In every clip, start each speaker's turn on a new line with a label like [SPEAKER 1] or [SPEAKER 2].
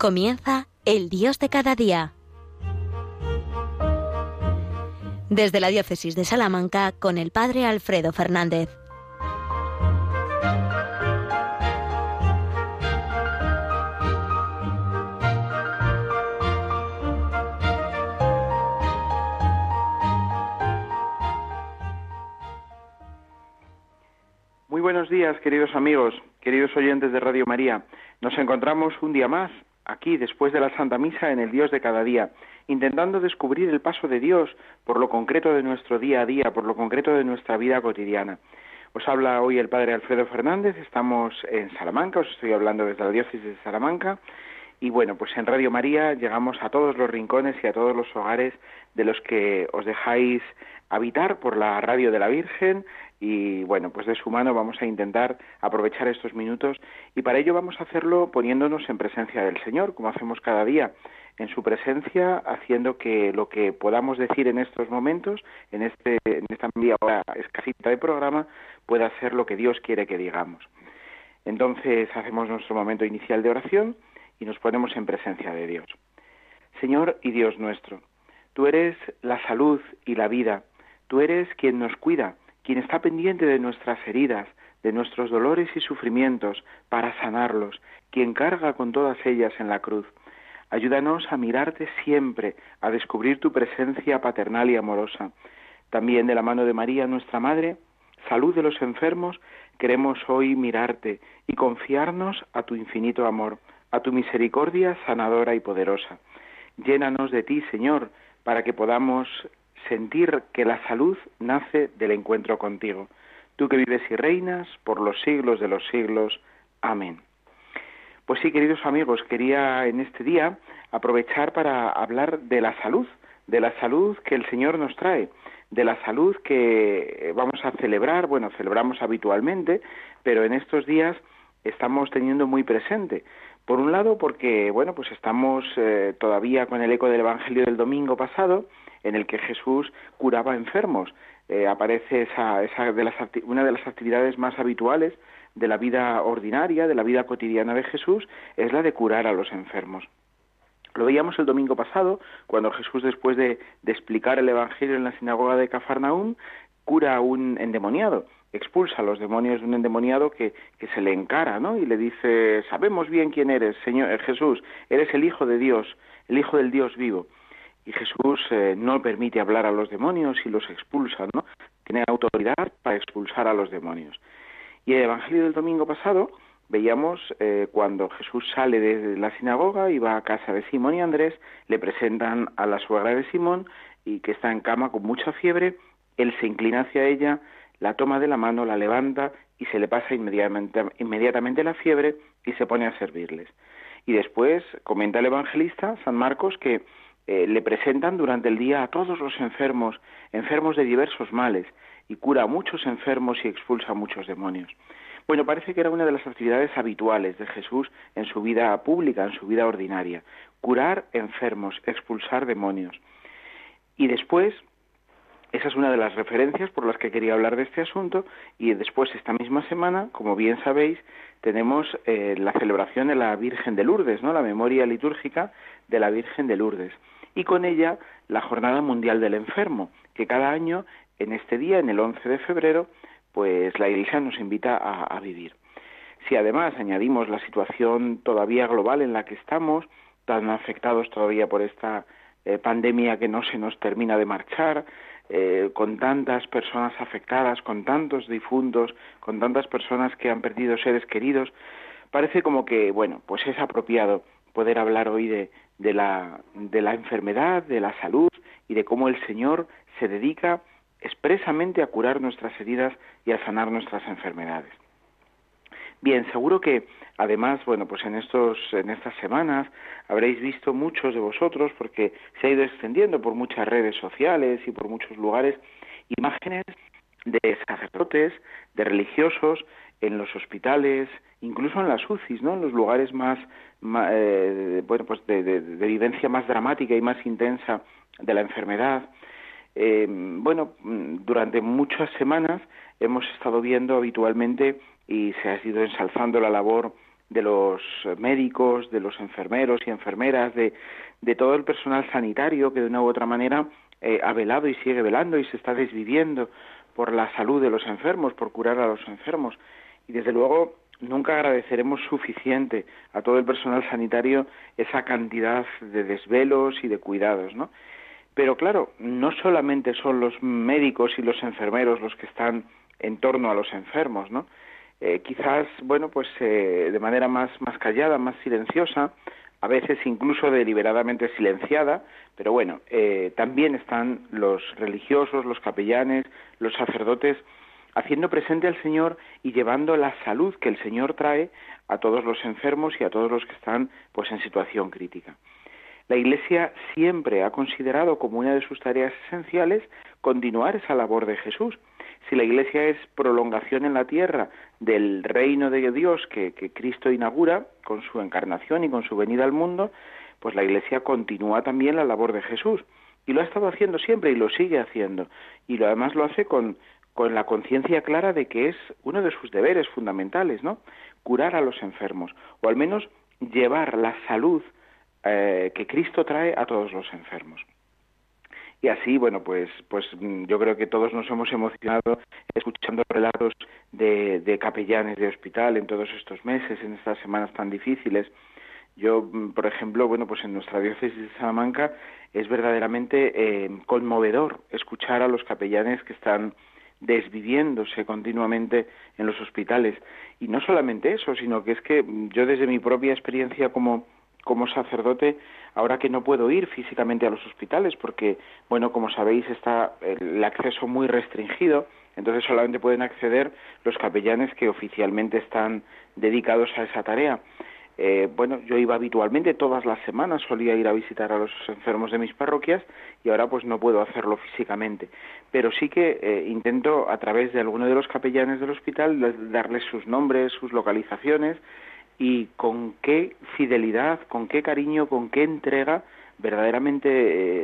[SPEAKER 1] Comienza el Dios de cada día. Desde la Diócesis de Salamanca con el Padre Alfredo Fernández.
[SPEAKER 2] Muy buenos días, queridos amigos, queridos oyentes de Radio María. Nos encontramos un día más aquí después de la Santa Misa en el Dios de cada día, intentando descubrir el paso de Dios por lo concreto de nuestro día a día, por lo concreto de nuestra vida cotidiana. Os habla hoy el Padre Alfredo Fernández, estamos en Salamanca, os estoy hablando desde la diócesis de Salamanca, y bueno, pues en Radio María llegamos a todos los rincones y a todos los hogares de los que os dejáis habitar por la radio de la Virgen y bueno, pues de su mano vamos a intentar aprovechar estos minutos y para ello vamos a hacerlo poniéndonos en presencia del Señor, como hacemos cada día, en su presencia, haciendo que lo que podamos decir en estos momentos, en, este, en esta media hora escasita de programa, pueda ser lo que Dios quiere que digamos. Entonces hacemos nuestro momento inicial de oración y nos ponemos en presencia de Dios. Señor y Dios nuestro, tú eres la salud y la vida, tú eres quien nos cuida, quien está pendiente de nuestras heridas, de nuestros dolores y sufrimientos para sanarlos, quien carga con todas ellas en la cruz. Ayúdanos a mirarte siempre, a descubrir tu presencia paternal y amorosa. También de la mano de María, nuestra Madre, salud de los enfermos, queremos hoy mirarte y confiarnos a tu infinito amor, a tu misericordia sanadora y poderosa. Llénanos de ti, Señor, para que podamos sentir que la salud nace del encuentro contigo. Tú que vives y reinas por los siglos de los siglos. Amén. Pues sí, queridos amigos, quería en este día aprovechar para hablar de la salud, de la salud que el Señor nos trae, de la salud que vamos a celebrar, bueno, celebramos habitualmente, pero en estos días estamos teniendo muy presente. Por un lado, porque, bueno, pues estamos eh, todavía con el eco del Evangelio del domingo pasado, en el que Jesús curaba enfermos. Eh, aparece esa, esa de las, una de las actividades más habituales de la vida ordinaria, de la vida cotidiana de Jesús, es la de curar a los enfermos. Lo veíamos el domingo pasado, cuando Jesús, después de, explicar el Evangelio en la sinagoga de Cafarnaúm, cura a un endemoniado, expulsa a los demonios de un endemoniado que, que se le encara, ¿no? Y le dice, sabemos bien quién eres, Señor Jesús, eres el Hijo de Dios, el Hijo del Dios vivo y Jesús eh, no permite hablar a los demonios y los expulsa, ¿no? Tiene autoridad para expulsar a los demonios. Y el Evangelio del domingo pasado veíamos eh, cuando Jesús sale de la sinagoga y va a casa de Simón y Andrés, le presentan a la suegra de Simón y que está en cama con mucha fiebre, él se inclina hacia ella, la toma de la mano, la levanta y se le pasa inmediatamente, inmediatamente la fiebre y se pone a servirles. Y después comenta el evangelista San Marcos que eh, le presentan durante el día a todos los enfermos, enfermos de diversos males, y cura a muchos enfermos y expulsa a muchos demonios. Bueno, parece que era una de las actividades habituales de Jesús en su vida pública, en su vida ordinaria, curar enfermos, expulsar demonios. Y después, esa es una de las referencias por las que quería hablar de este asunto, y después, esta misma semana, como bien sabéis, tenemos eh, la celebración de la Virgen de Lourdes, ¿no? la memoria litúrgica de la Virgen de Lourdes y con ella la Jornada Mundial del Enfermo, que cada año en este día, en el 11 de febrero, pues la Iglesia nos invita a, vivir. Si además añadimos la situación todavía global en la que estamos, tan afectados todavía por esta eh, pandemia que no se nos termina de marchar, eh, con tantas personas afectadas, con tantos difuntos, con tantas personas que han perdido seres queridos, parece como que, bueno, pues es apropiado poder hablar hoy de, la, de la enfermedad, de la salud y de cómo el Señor se dedica expresamente a curar nuestras heridas y a sanar nuestras enfermedades. Bien, seguro que además, bueno, pues en estos en estas semanas habréis visto muchos de vosotros porque se ha ido extendiendo por muchas redes sociales y por muchos lugares imágenes de sacerdotes, de religiosos en los hospitales, incluso en las UCIs, ¿no? En los lugares más, eh, bueno, pues de, vivencia más dramática y más intensa de la enfermedad. Eh, bueno, durante muchas semanas hemos estado viendo habitualmente y se ha ido ensalzando la labor de los médicos, de los enfermeros y enfermeras, de, de todo el personal sanitario que de una u otra manera eh, ha velado y sigue velando y se está desviviendo por la salud de los enfermos, por curar a los enfermos. Y desde luego nunca agradeceremos suficiente a todo el personal sanitario esa cantidad de desvelos y de cuidados, ¿no? Pero claro, no solamente son los médicos y los enfermeros los que están en torno a los enfermos, ¿no? Eh, quizás, bueno, pues eh, de manera más, más callada, más silenciosa, a veces incluso deliberadamente silenciada, pero bueno, eh, también están los religiosos, los capellanes, los sacerdotes, haciendo presente al Señor y llevando la salud que el Señor trae a todos los enfermos y a todos los que están pues en situación crítica. La Iglesia siempre ha considerado como una de sus tareas esenciales continuar esa labor de Jesús. Si la Iglesia es prolongación en la tierra del reino de Dios que, Cristo inaugura con su encarnación y con su venida al mundo, pues la Iglesia continúa también la labor de Jesús. Y lo ha estado haciendo siempre y lo sigue haciendo. Y lo, además lo hace con, con la conciencia clara de que es uno de sus deberes fundamentales, ¿no? Curar a los enfermos, o al menos llevar la salud eh, que Cristo trae a todos los enfermos. Y así, bueno, pues, pues mm, yo creo que todos nos hemos emocionado escuchando relatos de, de capellanes de hospital en todos estos meses, en estas semanas tan difíciles. Yo, mm, por ejemplo, bueno, pues en nuestra diócesis de Salamanca es verdaderamente eh, conmovedor escuchar a los capellanes que están desviviéndose continuamente en los hospitales. Y no solamente eso, sino que es que yo desde mi propia experiencia como, como sacerdote, ahora que no puedo ir físicamente a los hospitales, porque, bueno, como sabéis, está el acceso muy restringido, entonces solamente pueden acceder los capellanes que oficialmente están dedicados a esa tarea. Eh, bueno, yo iba habitualmente todas las semanas, solía ir a visitar a los enfermos de mis parroquias y ahora pues no puedo hacerlo físicamente. Pero sí que eh, intento a través de alguno de los capellanes del hospital darles sus nombres, sus localizaciones y con qué fidelidad, con qué cariño, con qué entrega verdaderamente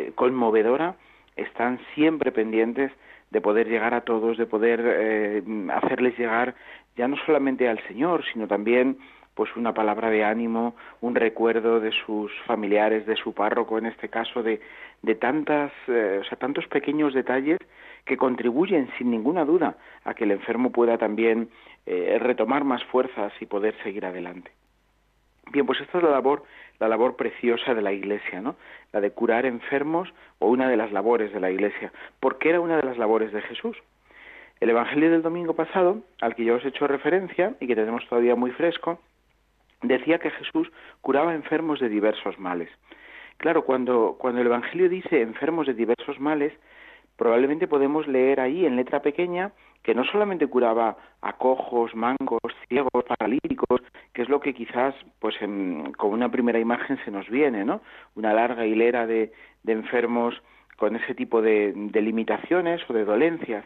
[SPEAKER 2] eh, conmovedora están siempre pendientes de poder llegar a todos, de poder hacerles llegar ya no solamente al Señor, sino también pues una palabra de ánimo, un recuerdo de sus familiares, de su párroco en este caso, de, de tantas, eh, o sea, tantos pequeños detalles que contribuyen sin ninguna duda a que el enfermo pueda también eh, retomar más fuerzas y poder seguir adelante. Bien, pues esta es la labor, la labor preciosa de la Iglesia, ¿no? La de curar enfermos o una de las labores de la Iglesia, porque era una de las labores de Jesús. El Evangelio del domingo pasado, al que yo os he hecho referencia y que tenemos todavía muy fresco, decía que Jesús curaba enfermos de diversos males. Claro, cuando, cuando el Evangelio dice enfermos de diversos males, probablemente podemos leer ahí en letra pequeña que no solamente curaba a cojos, mangos, ciegos, paralíticos, que es lo que quizás, pues, con una primera imagen se nos viene, ¿no? Una larga hilera de, de enfermos con ese tipo de, de limitaciones o de dolencias,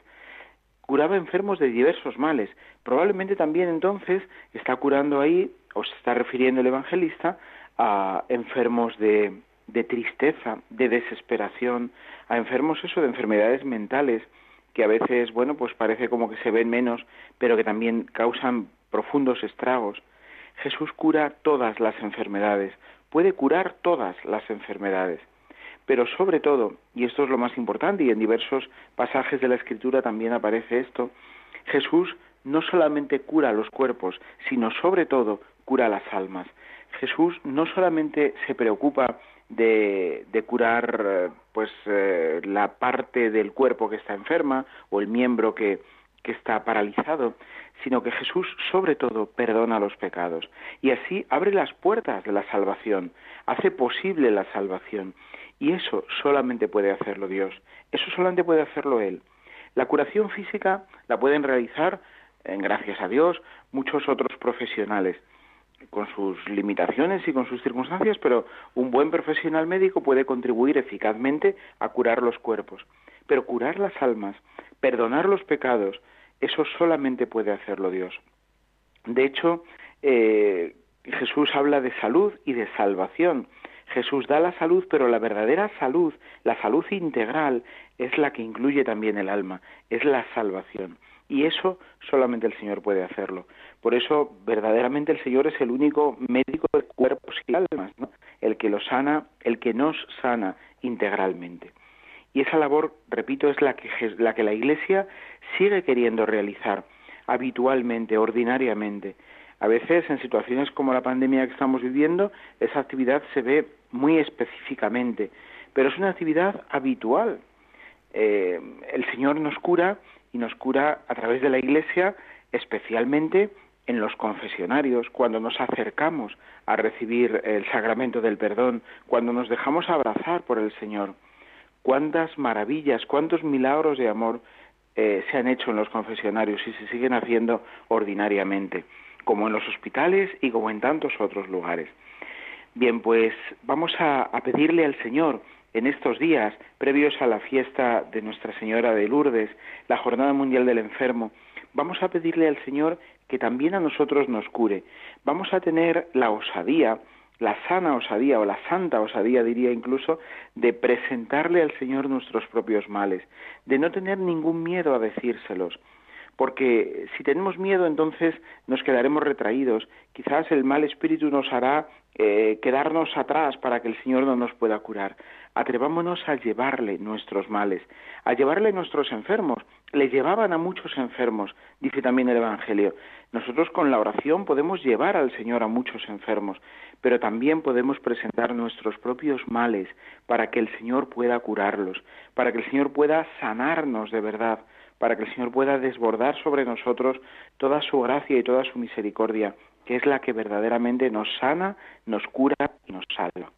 [SPEAKER 2] curaba enfermos de diversos males. Probablemente también entonces está curando ahí, o se está refiriendo el evangelista, a enfermos de, de tristeza, de desesperación, a enfermos eso de enfermedades mentales que a veces, bueno, pues parece como que se ven menos, pero que también causan profundos estragos. Jesús cura todas las enfermedades, puede curar todas las enfermedades. Pero sobre todo, y esto es lo más importante, y en diversos pasajes de la Escritura también aparece esto, Jesús no solamente cura los cuerpos, sino sobre todo cura las almas. Jesús no solamente se preocupa de, curar pues eh, la parte del cuerpo que está enferma o el miembro que, que está paralizado, sino que Jesús sobre todo perdona los pecados. Y así abre las puertas de la salvación, hace posible la salvación. Y eso solamente puede hacerlo Dios, eso solamente puede hacerlo Él. La curación física la pueden realizar, gracias a Dios, muchos otros profesionales, con sus limitaciones y con sus circunstancias, pero un buen profesional médico puede contribuir eficazmente a curar los cuerpos. Pero curar las almas, perdonar los pecados, eso solamente puede hacerlo Dios. De hecho, eh, Jesús habla de salud y de salvación. Jesús da la salud, pero la verdadera salud, la salud integral, es la que incluye también el alma, es la salvación. Y eso solamente el Señor puede hacerlo. Por eso, verdaderamente el Señor es el único médico de cuerpos y almas, ¿no? el que los sana, el que nos sana integralmente. Y esa labor, repito, es la que, la que la Iglesia sigue queriendo realizar habitualmente, ordinariamente. A veces, en situaciones como la pandemia que estamos viviendo, esa actividad se ve muy específicamente, pero es una actividad habitual. Eh, el Señor nos cura y nos cura a través de la Iglesia, especialmente en los confesionarios, cuando nos acercamos a recibir el sacramento del perdón, cuando nos dejamos abrazar por el Señor. Cuántas maravillas, cuántos milagros de amor eh, se han hecho en los confesionarios y se siguen haciendo ordinariamente, como en los hospitales y como en tantos otros lugares. Bien, pues vamos a, a pedirle al Señor en estos días previos a la fiesta de Nuestra Señora de Lourdes, la Jornada Mundial del Enfermo, vamos a pedirle al Señor que también a nosotros nos cure. Vamos a tener la osadía, la sana osadía o la santa osadía diría incluso, de presentarle al Señor nuestros propios males, de no tener ningún miedo a decírselos, porque si tenemos miedo entonces nos quedaremos retraídos, quizás el mal espíritu nos hará eh, quedarnos atrás para que el Señor no nos pueda curar. Atrevámonos a llevarle nuestros males, a llevarle nuestros enfermos. Le llevaban a muchos enfermos, dice también el Evangelio. Nosotros con la oración podemos llevar al Señor a muchos enfermos, pero también podemos presentar nuestros propios males para que el Señor pueda curarlos, para que el Señor pueda sanarnos de verdad para que el Señor pueda desbordar sobre nosotros toda su gracia y toda su misericordia, que es la que verdaderamente nos sana, nos cura y nos salva.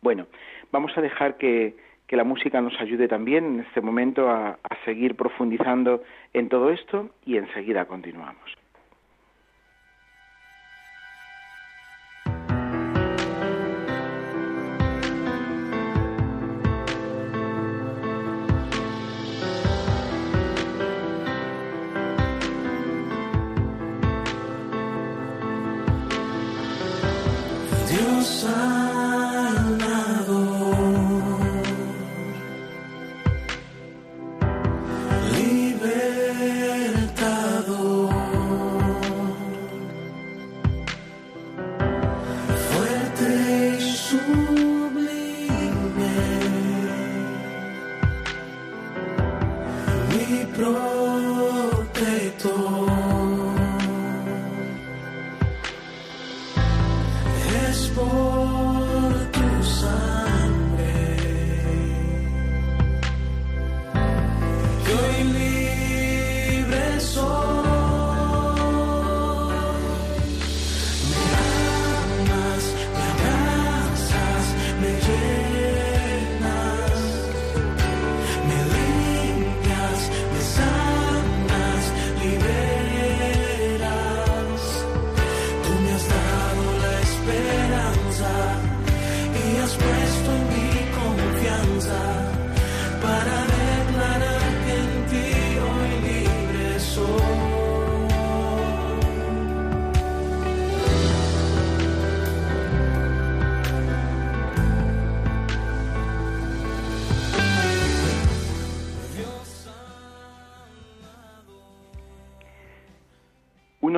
[SPEAKER 2] Bueno, vamos a dejar que, la música nos ayude también en este momento a seguir profundizando en todo esto y enseguida continuamos.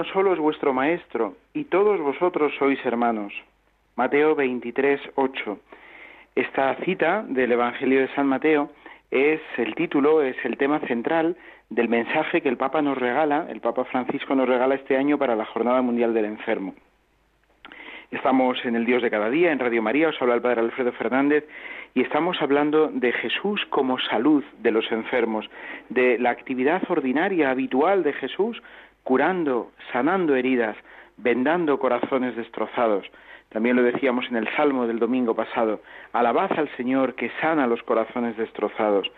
[SPEAKER 2] Solo es vuestro Maestro, y todos vosotros sois hermanos. Mateo 23, 8. Esta cita del Evangelio de San Mateo es el título, es el tema central del mensaje que el Papa nos regala, el Papa Francisco nos regala este año para la Jornada Mundial del Enfermo. Estamos en el Dios de cada día, en Radio María, os habla el Padre Alfredo Fernández, y estamos hablando de Jesús como salud de los enfermos, de la actividad ordinaria, habitual de Jesús curando, sanando heridas, vendando corazones destrozados. También lo decíamos en el Salmo del domingo pasado, alabad al Señor que sana los corazones destrozados.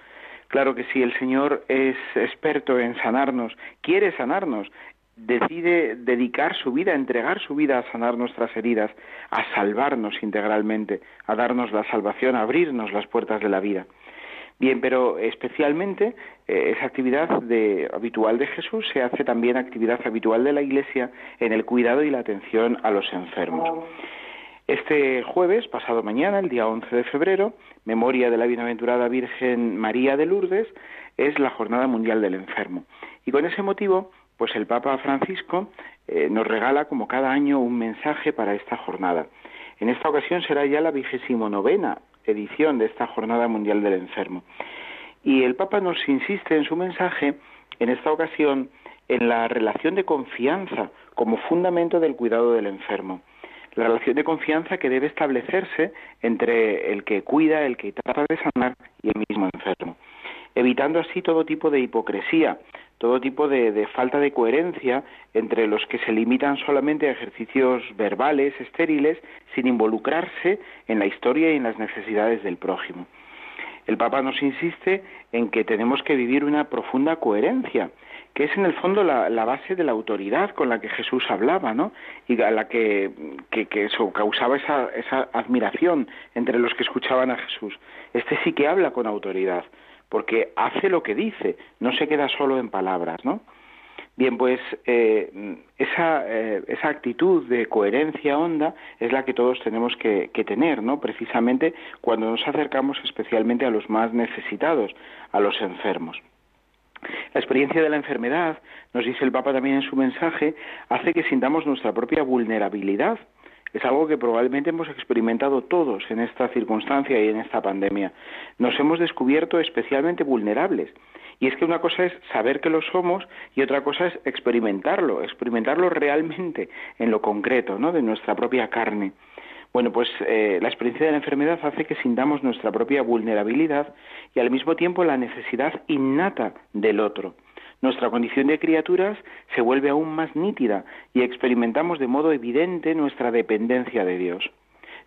[SPEAKER 2] Claro que si el Señor es experto en sanarnos, quiere sanarnos, decide dedicar su vida, entregar su vida a sanar nuestras heridas, a salvarnos integralmente, a darnos la salvación, a abrirnos las puertas de la vida. Bien, pero especialmente eh, esa actividad de, habitual de Jesús se hace también actividad habitual de la Iglesia en el cuidado y la atención a los enfermos. Este jueves, pasado mañana, el día 11 de febrero, memoria de la bienaventurada Virgen María de Lourdes, es la Jornada Mundial del Enfermo. Y con ese motivo, pues el Papa Francisco eh, nos regala como cada año un mensaje para esta jornada. En esta ocasión será ya la vigésimo novena edición de esta Jornada Mundial del Enfermo. Y el Papa nos insiste en su mensaje, en esta ocasión, en la relación de confianza como fundamento del cuidado del enfermo. La relación de confianza que debe establecerse entre el que cuida, el que trata de sanar y el mismo enfermo, evitando así todo tipo de hipocresía, todo tipo de, falta de coherencia entre los que se limitan solamente a ejercicios verbales, estériles, sin involucrarse en la historia y en las necesidades del prójimo. El Papa nos insiste en que tenemos que vivir una profunda coherencia, que es en el fondo la, base de la autoridad con la que Jesús hablaba, ¿no? Y a la que, que, eso causaba esa, esa admiración entre los que escuchaban a Jesús. Este sí que habla con autoridad, porque hace lo que dice, no se queda solo en palabras, ¿no? Bien, pues eh, esa, eh, esa actitud de coherencia honda es la que todos tenemos que, que, tener, ¿no? Precisamente cuando nos acercamos especialmente a los más necesitados, a los enfermos. La experiencia de la enfermedad, nos dice el Papa también en su mensaje, hace que sintamos nuestra propia vulnerabilidad. Es algo que probablemente hemos experimentado todos en esta circunstancia y en esta pandemia. Nos hemos descubierto especialmente vulnerables. Y es que una cosa es saber que lo somos y otra cosa es experimentarlo, experimentarlo realmente en lo concreto, ¿no? De nuestra propia carne. Bueno, pues eh, la experiencia de la enfermedad hace que sintamos nuestra propia vulnerabilidad y al mismo tiempo la necesidad innata del otro. Nuestra condición de criaturas se vuelve aún más nítida y experimentamos de modo evidente nuestra dependencia de Dios.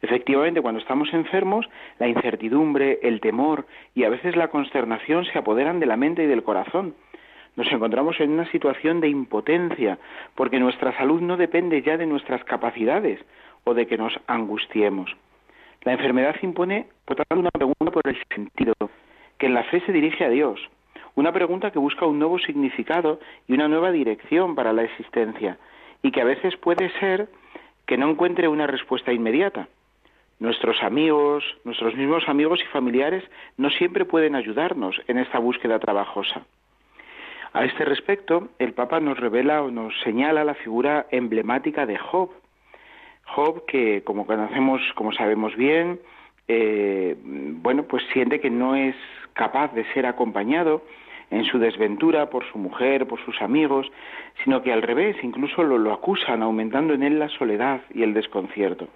[SPEAKER 2] Efectivamente, cuando estamos enfermos, la incertidumbre, el temor y a veces la consternación se apoderan de la mente y del corazón. Nos encontramos en una situación de impotencia, porque nuestra salud no depende ya de nuestras capacidades, o de que nos angustiemos. La enfermedad impone, por tanto, una pregunta por el sentido, que en la fe se dirige a Dios, una pregunta que busca un nuevo significado y una nueva dirección para la existencia, y que a veces puede ser que no encuentre una respuesta inmediata. Nuestros amigos, nuestros mismos amigos y familiares no siempre pueden ayudarnos en esta búsqueda trabajosa. A este respecto, el Papa nos revela o nos señala la figura emblemática de Job, Job, que como conocemos, como sabemos bien, eh, bueno, pues siente que no es capaz de ser acompañado en su desventura por su mujer, por sus amigos, sino que al revés, incluso lo, lo acusan, aumentando en él la soledad y el desconcierto.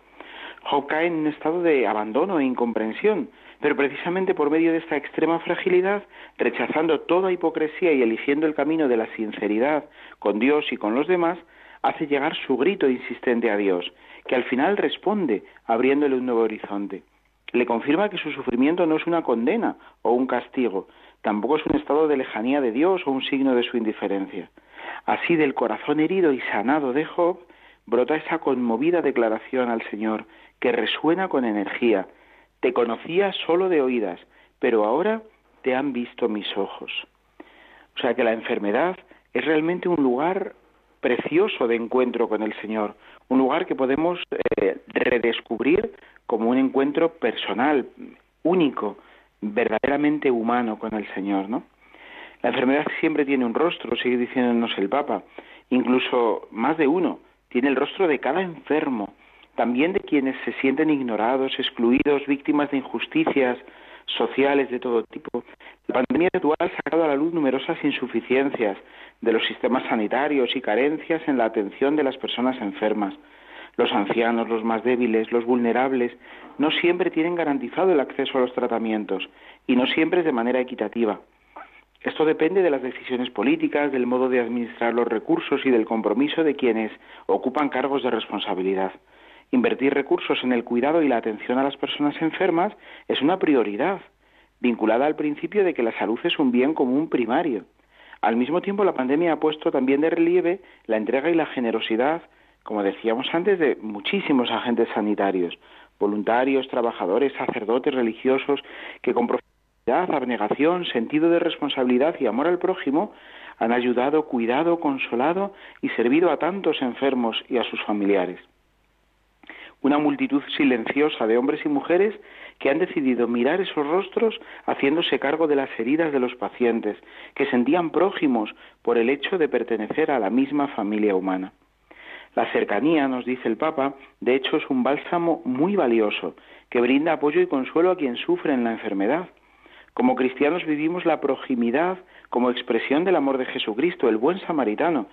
[SPEAKER 2] Job cae en un estado de abandono e incomprensión, pero precisamente por medio de esta extrema fragilidad, rechazando toda hipocresía y eligiendo el camino de la sinceridad con Dios y con los demás, hace llegar su grito insistente a Dios, que al final responde abriéndole un nuevo horizonte. Le confirma que su sufrimiento no es una condena o un castigo, tampoco es un estado de lejanía de Dios o un signo de su indiferencia. Así del corazón herido y sanado de Job brota esa conmovida declaración al Señor que resuena con energía. Te conocía solo de oídas, pero ahora te han visto mis ojos. O sea que la enfermedad es realmente un lugar precioso de encuentro con el Señor, un lugar que podemos eh, redescubrir como un encuentro personal, único, verdaderamente humano con el Señor, ¿no? La enfermedad siempre tiene un rostro, sigue diciéndonos el Papa, incluso más de uno, tiene el rostro de cada enfermo, también de quienes se sienten ignorados, excluidos, víctimas de injusticias sociales de todo tipo. La pandemia actual ha sacado a la luz numerosas insuficiencias, de los sistemas sanitarios y carencias en la atención de las personas enfermas. Los ancianos, los más débiles, los vulnerables, no siempre tienen garantizado el acceso a los tratamientos y no siempre de manera equitativa. Esto depende de las decisiones políticas, del modo de administrar los recursos y del compromiso de quienes ocupan cargos de responsabilidad. Invertir recursos en el cuidado y la atención a las personas enfermas es una prioridad, vinculada al principio de que la salud es un bien común primario. Al mismo tiempo, la pandemia ha puesto también de relieve la entrega y la generosidad, como decíamos antes, de muchísimos agentes sanitarios, voluntarios, trabajadores, sacerdotes, religiosos, que con profundidad, abnegación, sentido de responsabilidad y amor al prójimo han ayudado, cuidado, consolado y servido a tantos enfermos y a sus familiares. una multitud silenciosa de hombres y mujeres que han decidido mirar esos rostros haciéndose cargo de las heridas de los pacientes, que sentían prójimos por el hecho de pertenecer a la misma familia humana. La cercanía, nos dice el Papa, de hecho es un bálsamo muy valioso, que brinda apoyo y consuelo a quien sufre en la enfermedad. Como cristianos vivimos la proximidad como expresión del amor de Jesucristo, el buen samaritano,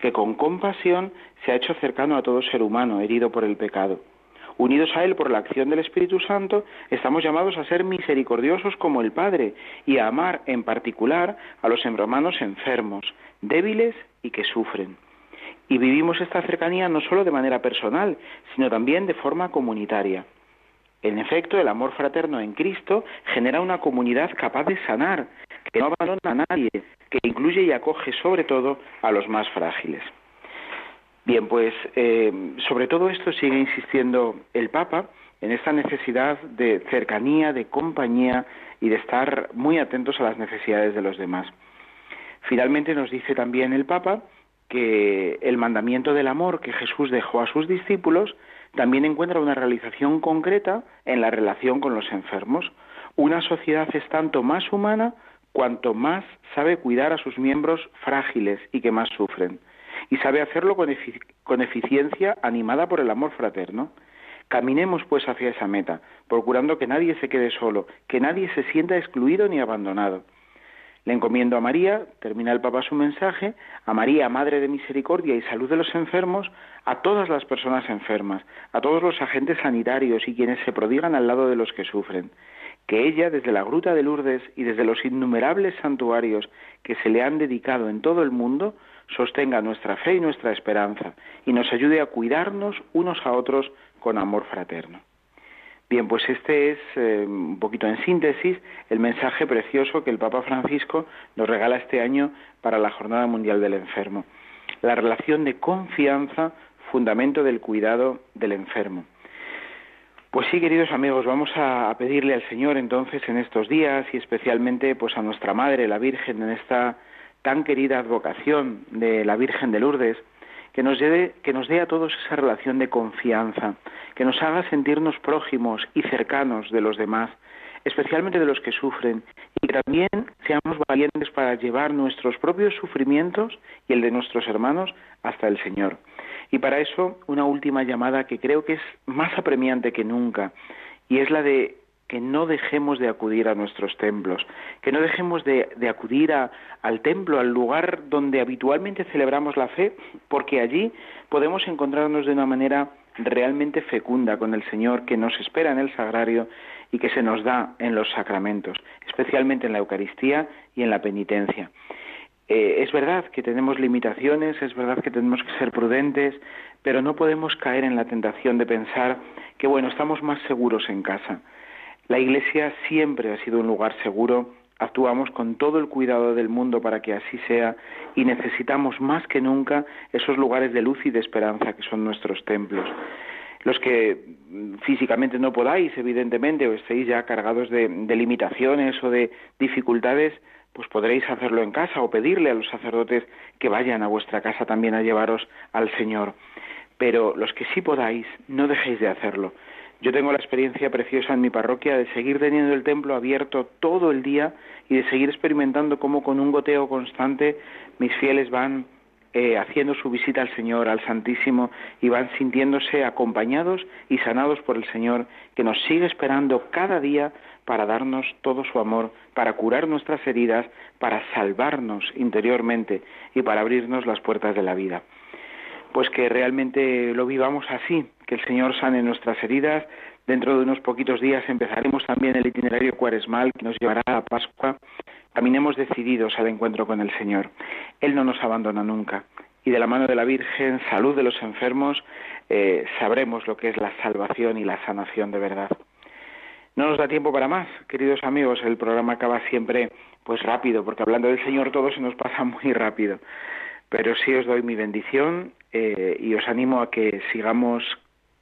[SPEAKER 2] que con compasión se ha hecho cercano a todo ser humano herido por el pecado. Unidos a Él por la acción del Espíritu Santo, estamos llamados a ser misericordiosos como el Padre y a amar en particular a los hermanos enfermos, débiles y que sufren. Y vivimos esta cercanía no solo de manera personal, sino también de forma comunitaria. En efecto, el amor fraterno en Cristo genera una comunidad capaz de sanar, que no abandona a nadie, que incluye y acoge sobre todo a los más frágiles. Bien, pues eh, sobre todo esto sigue insistiendo el Papa en esta necesidad de cercanía, de compañía y de estar muy atentos a las necesidades de los demás. Finalmente nos dice también el Papa que el mandamiento del amor que Jesús dejó a sus discípulos también encuentra una realización concreta en la relación con los enfermos. Una sociedad es tanto más humana cuanto más sabe cuidar a sus miembros frágiles y que más sufren y sabe hacerlo con, eficiencia animada por el amor fraterno. Caminemos pues hacia esa meta, procurando que nadie se quede solo, que nadie se sienta excluido ni abandonado. Le encomiendo a María, termina el Papa su mensaje, a María, Madre de Misericordia y Salud de los Enfermos, a todas las personas enfermas, a todos los agentes sanitarios y quienes se prodigan al lado de los que sufren. Que ella, desde la Gruta de Lourdes y desde los innumerables santuarios que se le han dedicado en todo el mundo, sostenga nuestra fe y nuestra esperanza y nos ayude a cuidarnos unos a otros con amor fraterno. Bien, pues este es, eh, un poquito en síntesis, el mensaje precioso que el Papa Francisco nos regala este año para la Jornada Mundial del Enfermo. La relación de confianza, fundamento del cuidado del enfermo. Pues sí, queridos amigos, vamos a pedirle al Señor entonces en estos días y especialmente pues a nuestra Madre, la Virgen, en esta tan querida advocación de la Virgen de Lourdes, que nos, dé, que nos dé a todos esa relación de confianza, que nos haga sentirnos prójimos y cercanos de los demás, especialmente de los que sufren, y que también seamos valientes para llevar nuestros propios sufrimientos y el de nuestros hermanos hasta el Señor. Y para eso, una última llamada que creo que es más apremiante que nunca, y es la de que no dejemos de acudir a nuestros templos, que no dejemos de, acudir al templo, al lugar donde habitualmente celebramos la fe, porque allí podemos encontrarnos de una manera realmente fecunda con el Señor que nos espera en el sagrario y que se nos da en los sacramentos, especialmente en la Eucaristía y en la penitencia. Eh, es verdad que tenemos limitaciones, es verdad que tenemos que ser prudentes, pero no podemos caer en la tentación de pensar que, bueno, estamos más seguros en casa. La Iglesia siempre ha sido un lugar seguro, actuamos con todo el cuidado del mundo para que así sea y necesitamos más que nunca esos lugares de luz y de esperanza que son nuestros templos. Los que físicamente no podáis, evidentemente, o estéis ya cargados de, limitaciones o de dificultades, pues podréis hacerlo en casa o pedirle a los sacerdotes que vayan a vuestra casa también a llevaros al Señor. Pero los que sí podáis, no dejéis de hacerlo. Yo tengo la experiencia preciosa en mi parroquia de seguir teniendo el templo abierto todo el día y de seguir experimentando cómo con un goteo constante mis fieles van eh, haciendo su visita al Señor, al Santísimo, y van sintiéndose acompañados y sanados por el Señor, que nos sigue esperando cada día para darnos todo su amor, para curar nuestras heridas, para salvarnos interiormente y para abrirnos las puertas de la vida. Pues que realmente lo vivamos así, que el Señor sane nuestras heridas. Dentro de unos poquitos días empezaremos también el itinerario cuaresmal que nos llevará a Pascua. Caminemos decididos al encuentro con el Señor. Él no nos abandona nunca. Y de la mano de la Virgen, salud de los enfermos, eh, sabremos lo que es la salvación y la sanación de verdad. No nos da tiempo para más, queridos amigos. El programa acaba siempre pues rápido, porque hablando del Señor todo se nos pasa muy rápido. Pero sí os doy mi bendición eh, y os animo a que sigamos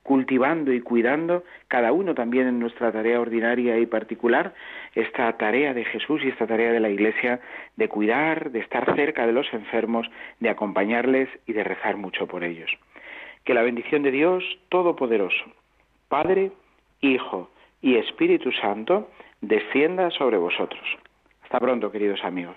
[SPEAKER 2] cultivando y cuidando, cada uno también en nuestra tarea ordinaria y particular, esta tarea de Jesús y esta tarea de la Iglesia de cuidar, de estar cerca de los enfermos, de acompañarles y de rezar mucho por ellos. Que la bendición de Dios Todopoderoso, Padre, Hijo y Espíritu Santo, descienda sobre vosotros. Hasta pronto, queridos amigos.